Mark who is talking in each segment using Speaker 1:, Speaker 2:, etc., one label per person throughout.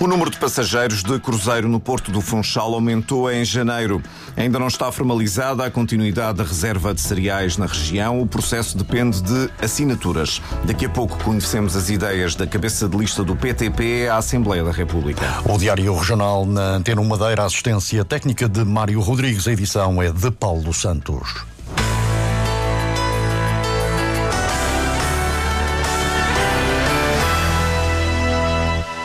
Speaker 1: O número de passageiros de cruzeiro no Porto do Funchal aumentou em janeiro. Ainda não está formalizada a continuidade da reserva de cereais na região. O processo depende de assinaturas. Daqui a pouco conhecemos as ideias da cabeça de lista do PTP à Assembleia da República.
Speaker 2: O Diário Regional na Antena 1 Madeira, assistência técnica de Mário Rodrigues. A edição é de Paulo Santos.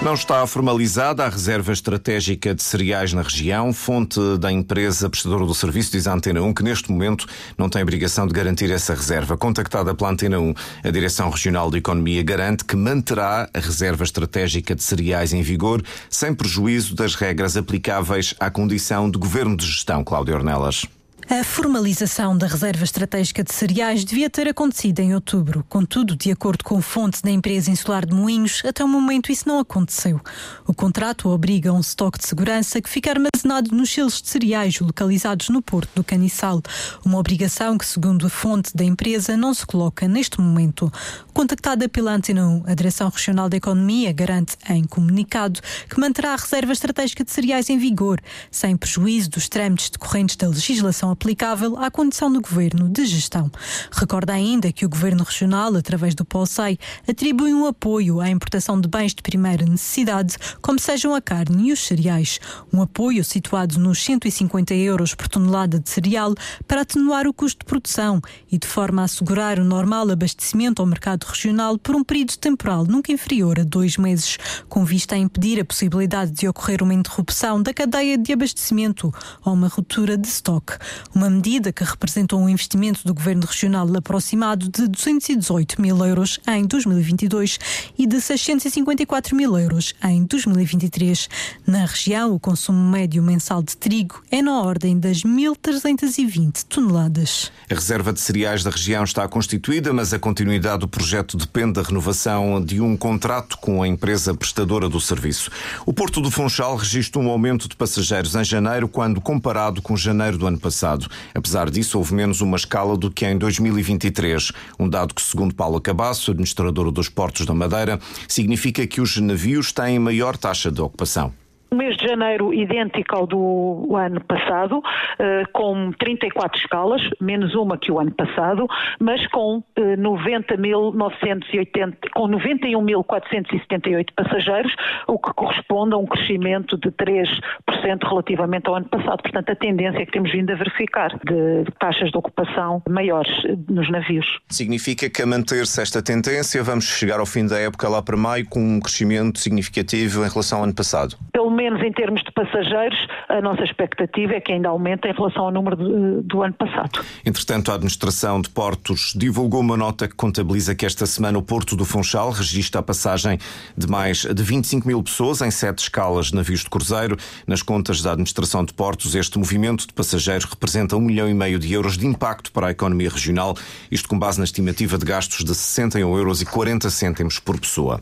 Speaker 1: Não está formalizada a reserva estratégica de cereais na região, fonte da empresa prestadora do serviço diz a Antena 1 que neste momento não tem obrigação de garantir essa reserva. Contactada pela Antena 1, a Direção Regional de Economia garante que manterá a reserva estratégica de cereais em vigor, sem prejuízo das regras aplicáveis à condição de governo de gestão. Cláudio Ornelas.
Speaker 3: A formalização da reserva estratégica de cereais devia ter acontecido em outubro. Contudo, de acordo com fonte da empresa insular de Moinhos, até o momento isso não aconteceu. O contrato obriga um estoque de segurança que fica armazenado nos selos de cereais localizados no Porto do Caniçal. Uma obrigação que, segundo a fonte da empresa, não se coloca neste momento. Contactada pela Antena 1, a Direção Regional da Economia garante em comunicado que manterá a reserva estratégica de cereais em vigor, sem prejuízo dos trâmites decorrentes da legislação aplicável à condição do governo de gestão. Recorda ainda que o governo regional, através do POSEI, atribui um apoio à importação de bens de primeira necessidade, como sejam a carne e os cereais. Um apoio situado nos 150 euros por tonelada de cereal para atenuar o custo de produção e de forma a assegurar o normal abastecimento ao mercado regional por um período temporal nunca inferior a dois meses, com vista a impedir a possibilidade de ocorrer uma interrupção da cadeia de abastecimento ou uma ruptura de estoque. Uma medida que representou um investimento do Governo Regional aproximado de 218 mil euros em 2022 e de 654 mil euros em 2023. Na região, o consumo médio mensal de trigo é na ordem das 1.320 toneladas.
Speaker 1: A reserva de cereais da região está constituída, mas a continuidade do projeto depende da renovação de um contrato com a empresa prestadora do serviço. O Porto do Funchal registra um aumento de passageiros em janeiro quando comparado com janeiro do ano passado passado. Apesar disso, houve menos uma escala do que em 2023. Um dado que, segundo Paulo Cabasso, administrador dos Portos da Madeira, significa que os navios têm maior taxa de ocupação
Speaker 4: o mês de janeiro idêntico ao do ano passado, eh, com 34 escalas, menos uma que o ano passado, mas com 90.980, eh, com 91.478 passageiros, o que corresponde a um crescimento de 3% relativamente ao ano passado. Portanto, a tendência que temos vindo a verificar de taxas de ocupação maiores eh, nos navios.
Speaker 1: Significa que a manter-se esta tendência, vamos chegar ao fim da época lá para maio com um crescimento significativo em relação ao ano passado?
Speaker 4: Pelo menos em termos de passageiros, a nossa expectativa é que ainda aumente em relação ao número de, do ano passado.
Speaker 1: Entretanto, a Administração de Portos divulgou uma nota que contabiliza que esta semana o Porto do Funchal registra a passagem de mais de 25 mil pessoas em sete escalas de navios de cruzeiro. Nas contas da Administração de Portos, este movimento de passageiros representa um milhão e meio de euros de impacto para a economia regional, isto com base na estimativa de gastos de 61 euros e 40 cêntimos por pessoa.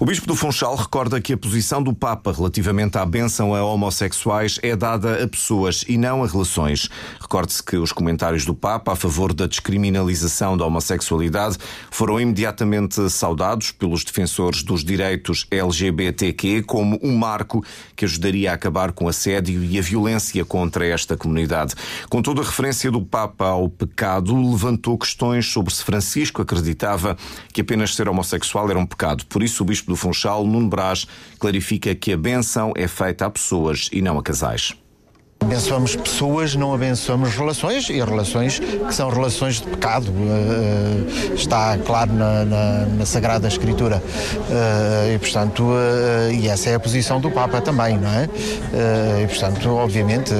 Speaker 1: O Bispo do Funchal recorda que a posição do Papa relativamente a bênção a homossexuais é dada a pessoas e não a relações. Recorde-se que os comentários do Papa a favor da descriminalização da homossexualidade foram imediatamente saudados pelos defensores dos direitos LGBTQ como um marco que ajudaria a acabar com o assédio e a violência contra esta comunidade. Com toda a referência do Papa ao pecado, levantou questões sobre se Francisco acreditava que apenas ser homossexual era um pecado. Por isso, o Bispo do Funchal, Nuno Brás, clarifica que a benção é feita a pessoas e não a casais.
Speaker 5: Abençoamos pessoas, não abençoamos relações e relações que são relações de pecado. Uh, está claro na, na, na Sagrada Escritura. Uh, e, portanto, uh, e essa é a posição do Papa também, não é? e, portanto, obviamente,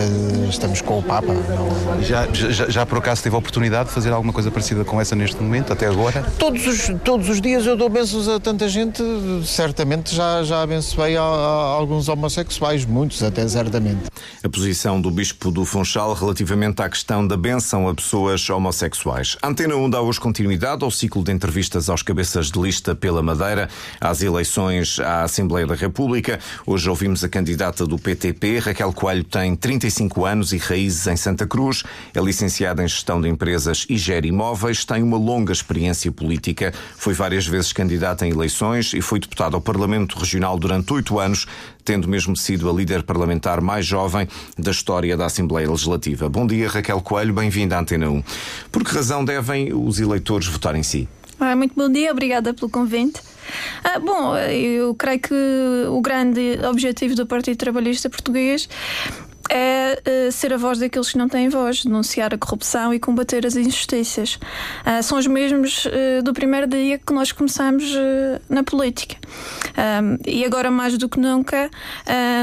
Speaker 5: estamos com o Papa.
Speaker 6: Não... Já, já, já, por acaso teve a oportunidade de fazer alguma coisa parecida com essa neste momento, até agora?
Speaker 5: Todos os, todos os dias eu dou bênçãos a tanta gente. Certamente já, já abençoei a, a alguns homossexuais, muitos até, certamente.
Speaker 1: A posição do Bispo do Funchal relativamente à questão da benção a pessoas homossexuais. A Antena 1 dá hoje continuidade ao ciclo de entrevistas aos cabeças de lista pela Madeira às eleições à Assembleia da República. Hoje ouvimos a candidata do PTP, Raquel Coelho, tem 35 anos e raízes em Santa Cruz, é licenciada em Gestão de Empresas e gera imóveis, tem uma longa experiência política, foi várias vezes candidata em eleições e foi deputada ao Parlamento Regional durante oito anos, tendo mesmo sido a líder parlamentar mais jovem da história da Assembleia Legislativa. Bom dia, Raquel Coelho, bem-vinda à Antena 1. Por que razão devem os eleitores votar em si?
Speaker 7: Ah, muito bom dia, obrigada pelo convite. Ah, bom, eu creio que o grande objetivo do Partido Trabalhista Português é uh, ser a voz daqueles que não têm voz, denunciar a corrupção e combater as injustiças. Uh, são os mesmos uh, do primeiro dia que nós começamos na política. e agora, mais do que nunca,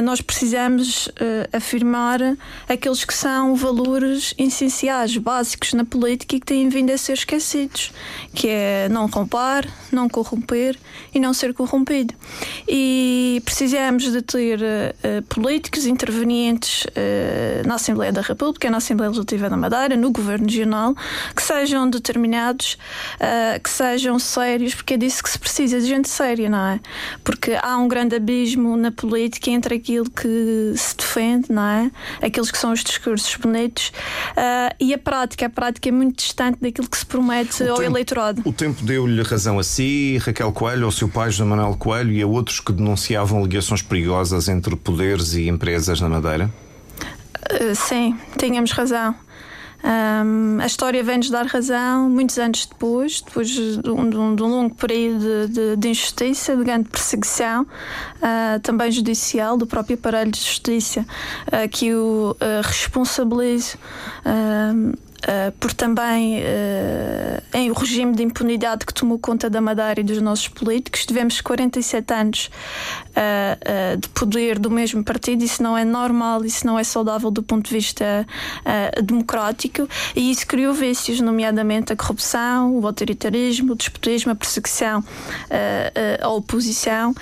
Speaker 7: nós precisamos afirmar aqueles que são valores essenciais, básicos na política e que têm vindo a ser esquecidos, que é não roubar, não corromper e não ser corrompido. E precisamos de ter políticos intervenientes eh, na Assembleia da República, na Assembleia Legislativa da Madeira, no Governo Regional, que sejam determinados, uh, que sejam sérios, porque é disso que se precisa, de gente séria, não é? Porque há um grande abismo na política entre aquilo que se defende, não é? Aqueles que são os discursos bonitos uh, e a prática. A prática é muito distante daquilo que se promete o ao tempo, eleitorado.
Speaker 1: O tempo deu-lhe razão a si, Raquel Coelho, ao seu pai, José Manuel Coelho, e a outros que denunciavam ligações perigosas entre poderes e empresas na Madeira?
Speaker 7: Eh, sim, tínhamos razão. Um, a história vem-nos dar razão muitos anos depois, depois de um, de um, longo período de, de, de, injustiça, de grande perseguição, uh, também judicial, do próprio aparelho de justiça, uh, que o uh, responsabilize uh, por também uh, em o regime de impunidade que tomou conta da Madeira e dos nossos políticos. Tivemos 47 anos uh, de poder do mesmo partido, isso não é normal, isso não é saudável do ponto de vista democrático. E isso criou vícios, nomeadamente a corrupção, o autoritarismo, o despotismo, a perseguição à oposição.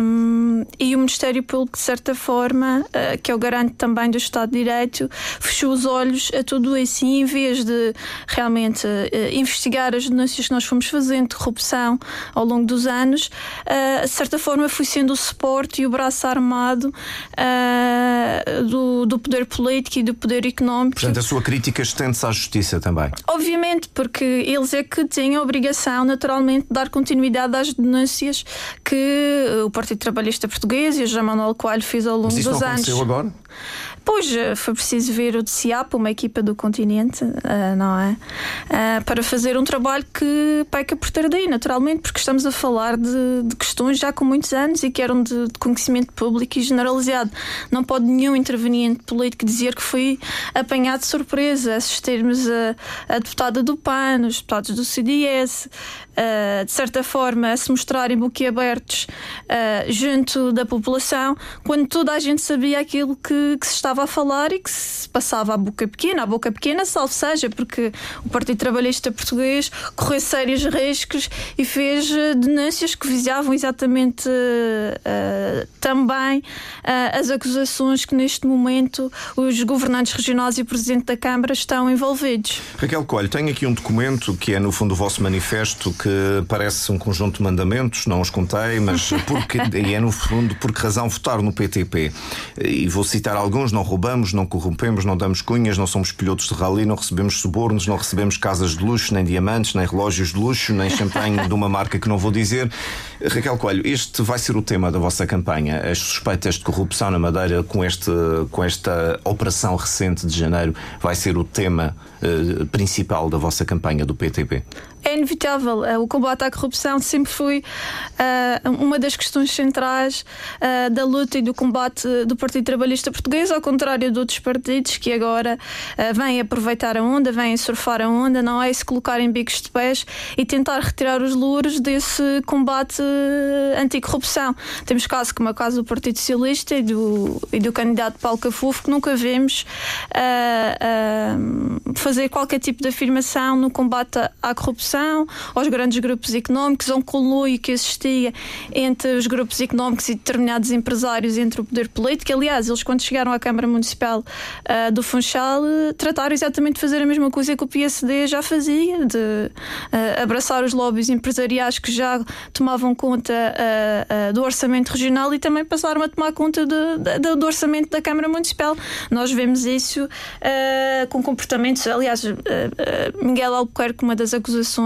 Speaker 7: Um, e o Ministério Público, de certa forma, que é o garante também do Estado de Direito, fechou os olhos a tudo isso em vez de realmente uh, investigar as denúncias que nós fomos fazendo de corrupção ao longo dos anos, uh, de certa forma fui sendo o suporte e o braço armado uh, do, do poder político e do poder económico.
Speaker 1: Portanto, a sua crítica estende-se à justiça também.
Speaker 7: Obviamente, porque eles é que têm a obrigação, naturalmente, de dar continuidade às denúncias que o Partido Trabalhista Português e o João Manuel Coelho fez ao longo
Speaker 1: Mas isso
Speaker 7: dos
Speaker 1: não
Speaker 7: anos.
Speaker 1: Aconteceu agora?
Speaker 7: Pois, foi preciso ver o DCAP, uma equipa do continente, uh, não é? Uh, para fazer um trabalho que peca por tardia, naturalmente, porque estamos a falar de, de, questões já com muitos anos e que eram de, de, conhecimento público e generalizado. Não pode nenhum interveniente político dizer que foi apanhado de surpresa, assistirmos a, a deputada do PAN, os deputados do CDS, uh, de certa forma, a se mostrarem boquiabertos junto da população, quando toda a gente sabia aquilo que, que se estava a falar e que se passava à boca pequena, à boca pequena, salvo seja, porque o Partido Trabalhista Português correu sérios riscos e fez eh, denúncias que visavam exatamente uh, também uh, as acusações que neste momento os governantes regionais e o Presidente da Câmara estão envolvidos.
Speaker 1: Raquel Coelho, tenho aqui um documento que é no fundo o vosso manifesto que parece um conjunto de mandamentos, não os contei, mas porque, e é no fundo por que razão votar no PTP. E vou citar alguns, não roubamos, não corrompemos, não damos cunhas, não somos pilotos de rally, não recebemos subornos, não recebemos casas de luxo, nem diamantes, nem relógios de luxo, nem champanhe de uma marca que não vou dizer. Raquel Coelho, este vai ser o tema da vossa campanha. As suspeitas de corrupção na Madeira com, este, com esta operação recente de janeiro vai ser o tema uh, principal da vossa campanha do PTP?
Speaker 7: É inevitável. Uh, o combate à corrupção sempre foi uh, uma das questões centrais da luta e do combate do Partido Trabalhista Português, ao contrário de outros partidos que agora vêm aproveitar a onda, vêm surfar a onda, não é? se colocar em bicos de pés e tentar retirar os louros desse combate anticorrupção. Temos casos como o caso do Partido Socialista e do, e do candidato Paulo Cafufo, que nunca vemos fazer qualquer tipo de afirmação no combate à corrupção corrupção, aos grandes grupos económicos, a um conluio que existia entre os grupos económicos e determinados empresários entre o poder político. Aliás, eles quando chegaram à Câmara Municipal uh, do Funchal trataram exatamente de fazer a mesma coisa que o PSD já fazia, de uh, abraçar os lobbies empresariais que já tomavam conta uh, do orçamento regional e também passaram a tomar conta de, de, do orçamento da Câmara Municipal. Nós vemos isso com comportamentos, aliás, Miguel Albuquerque, uma das acusações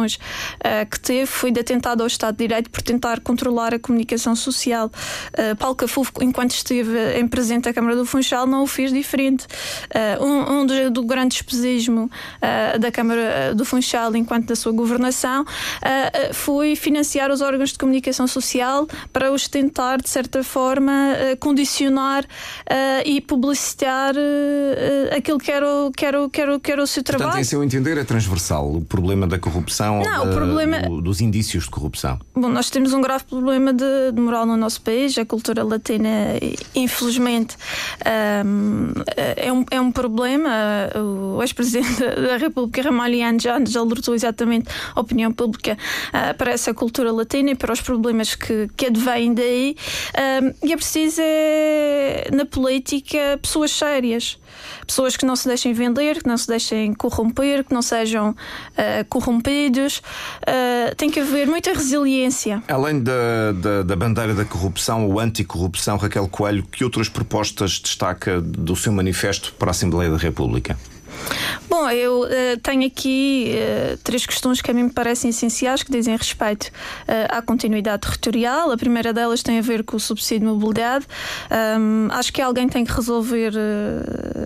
Speaker 7: que teve foi de atentado ao Estado de Direito por tentar controlar a comunicação social. Paulo Cafufo, enquanto esteve em presente da Câmara do Funchal, não o fez diferente. um, um do, do grande despesismo da Câmara do Funchal enquanto da sua governação, foi financiar os órgãos de comunicação social para os tentar, de certa forma, condicionar e publicitar aquilo que era, o, que, era, o, que, era, que era o seu trabalho.
Speaker 1: Portanto, em seu entender, é transversal o problema da corrupção,
Speaker 7: Não, o problema...
Speaker 1: Do, dos indícios de corrupção.
Speaker 7: Bom, nós temos um grave problema de, de moral no nosso país, a cultura latina, infelizmente, é, um, é um problema. O ex-presidente da República, Ramalhian, já, já alertou exatamente a opinião pública uh, para essa cultura latina e para os problemas que, que advêm daí. Uh, e é preciso, é, na política, pessoas sérias. Pessoas que não se deixem vender, que não se deixem corromper, que não sejam uh, corrompidos. Tem que haver muita resiliência.
Speaker 1: Além da, da, da bandeira da corrupção ou anticorrupção, Raquel Coelho, que outras propostas destaca do seu manifesto para a Assembleia da República?
Speaker 7: Bom, eu uh, tenho aqui uh, três questões que a mim me parecem essenciais, que dizem respeito uh, à continuidade territorial. A primeira delas tem a ver com o subsídio de mobilidade. Um, acho que alguém tem que resolver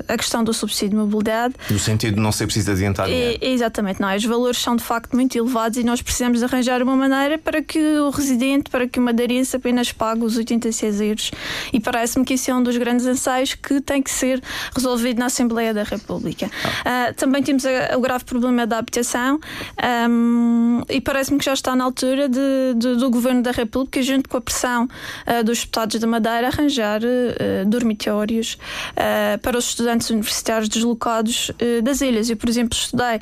Speaker 7: a questão do subsídio de mobilidade.
Speaker 1: No sentido de não ser preciso adiantar
Speaker 7: e, Exatamente, não. Os valores são de facto muito elevados e nós precisamos arranjar uma maneira para que o residente, para que o madeirense apenas pague os 86 euros. E parece-me que isso é um dos grandes anseios que tem que ser resolvido na Assembleia da República. Uh, também temos a, o grave problema da habitação um, e parece-me que já está na altura de, de, do Governo da República, junto com a pressão uh, dos deputados da Madeira, arranjar uh, dormitórios para os estudantes universitários deslocados das ilhas. Eu, por exemplo, estudei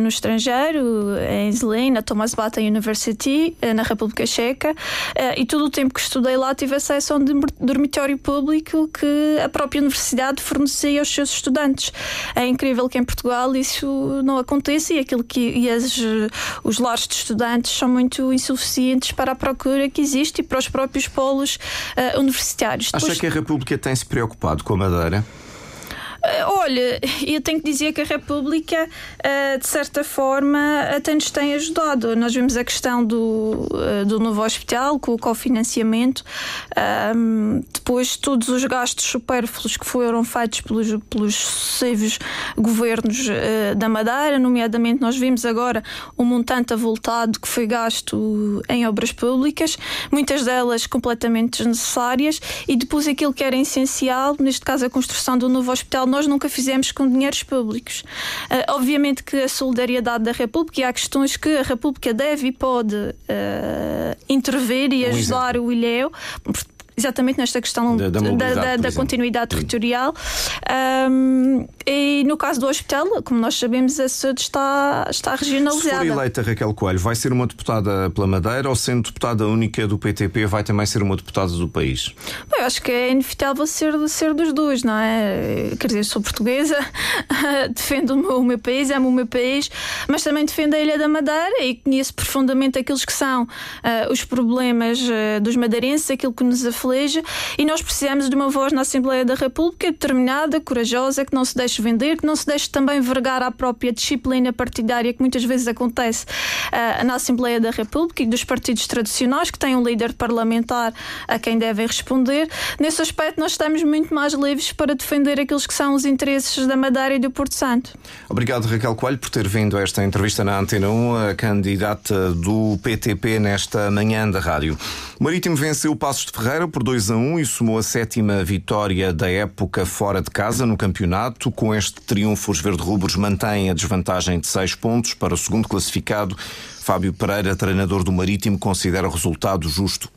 Speaker 7: no estrangeiro, em Zlín, na Thomas Bata University, na República Checa, e todo o tempo que estudei lá tive acesso a um dormitório público que a própria universidade fornecia aos seus estudantes. É incrível que em Portugal isso não aconteça e aquilo que e as, os lares de estudantes são muito insuficientes para a procura que existe e para os próprios polos uh, universitários.
Speaker 1: Acha Depois... que a República tem se preocupado com a Madeira?
Speaker 7: Eh, olha, eu tenho que dizer que a República, eh, de certa forma, até nos tem ajudado. Nós vimos a questão do, eh, do novo hospital, com o cofinanciamento, depois todos os gastos supérfluos que foram feitos pelos, pelos sucessivos governos da Madeira, nomeadamente nós vimos agora um montante avultado que foi gasto em obras públicas, muitas delas completamente desnecessárias, e depois aquilo que era essencial, neste caso a construção do novo hospital, nós nunca fizemos com dinheiros públicos. Uh, obviamente que a solidariedade da República e há questões que a República deve e pode uh, intervir e ajudar o Ilhéu exatamente nesta questão da, da, da, da continuidade territorial. Um, e no caso do hospital, como nós sabemos, a saúde está, está regionalizada. Se
Speaker 1: for eleita Raquel Coelho, vai ser uma deputada pela Madeira ou sendo deputada única do PTP, vai também ser uma deputada do país?
Speaker 7: Bom, eu acho que é inevitável ser, ser dos dois, não é? Quer dizer, sou portuguesa, defendo o meu, o meu país, amo o meu país, mas também defendo a Ilha da Madeira e conheço profundamente aqueles que são uh, os problemas uh, dos madeirenses, aquilo que nos aflige e nós precisamos de uma voz na Assembleia da República determinada, corajosa, que não se deixe vender, que não se deixe também vergar à própria disciplina partidária que muitas vezes acontece uh, na Assembleia da República e dos partidos tradicionais que têm um líder parlamentar a quem devem responder. Nesse aspecto, nós estamos muito mais livres para defender aqueles que são os interesses da Madeira e do Porto Santo.
Speaker 1: Obrigado, Raquel Coelho, por ter vindo a esta entrevista na Antena 1, a candidata do PTP nesta manhã da rádio. O Marítimo venceu Passos de Ferreira por 2 a 1 e somou a sétima vitória da época fora de casa no campeonato. Com este triunfo, os verde-rubros mantêm a desvantagem de 6 pontos para o segundo classificado. Fábio Pereira, treinador do Marítimo, considera o resultado justo.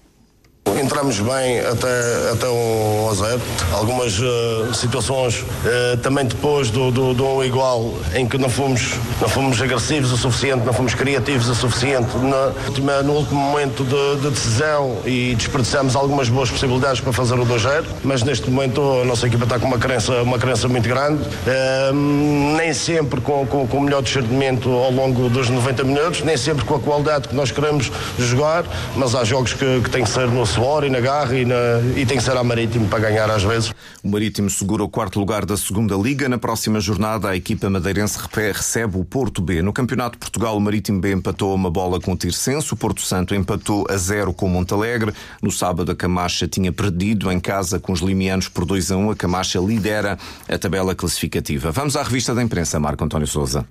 Speaker 8: Entramos bem até, até um a zero. Algumas uh, situações uh, também depois do, do, do igual em que não fomos, não fomos agressivos o suficiente, não fomos criativos o suficiente na última, no último momento de, de decisão e desperdiçamos algumas boas possibilidades para fazer o 2-0, mas neste momento a nossa equipa está com uma crença, uma crença muito grande, uh, nem sempre com, com, com o melhor discernimento ao longo dos 90 minutos, nem sempre com a qualidade que nós queremos jogar, mas há jogos que, que têm que ser no suor e na garra e, na, e tem que ser a Marítimo para ganhar às vezes.
Speaker 1: O Marítimo segura o quarto lugar da segunda Liga. Na próxima jornada, a equipa madeirense recebe o Porto B. No Campeonato de Portugal, o Marítimo B empatou uma bola com o Tirsense. O Porto Santo empatou a zero com o Montalegre. No sábado, a Camacha tinha perdido em casa com os limianos por 2 a 1. A Camacha lidera a tabela classificativa. Vamos à revista da imprensa, Marco António Souza.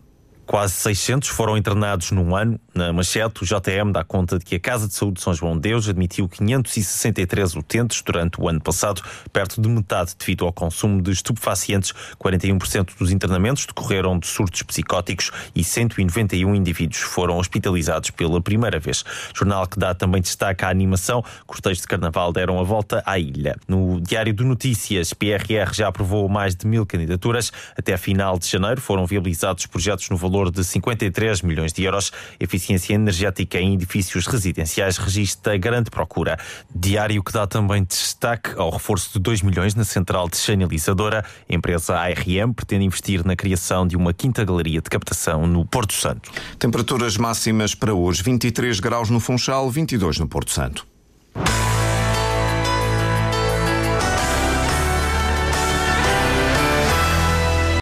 Speaker 9: Quase 600 foram internados num ano. Na manchete, o JM dá conta de que a Casa de Saúde de São João Deus admitiu 563 utentes durante o ano passado, perto de metade devido ao consumo de estupefacientes. 41% dos internamentos decorreram de surtos psicóticos e 191 indivíduos foram hospitalizados pela primeira vez. Jornal que dá também destaque à animação. Cortejos de Carnaval deram a volta à ilha. No Diário de Notícias, PRR já aprovou mais de mil candidaturas. Até a final de janeiro foram viabilizados projetos no valor valor de 53 milhões de euros. Eficiência energética em edifícios residenciais registra grande procura. Diário que dá também destaque ao reforço de 2 milhões na central desanalizadora. A empresa ARM pretende investir na criação de uma quinta galeria de captação no Porto Santo.
Speaker 1: Temperaturas máximas para hoje: 23 graus no Funchal, 22 no Porto Santo.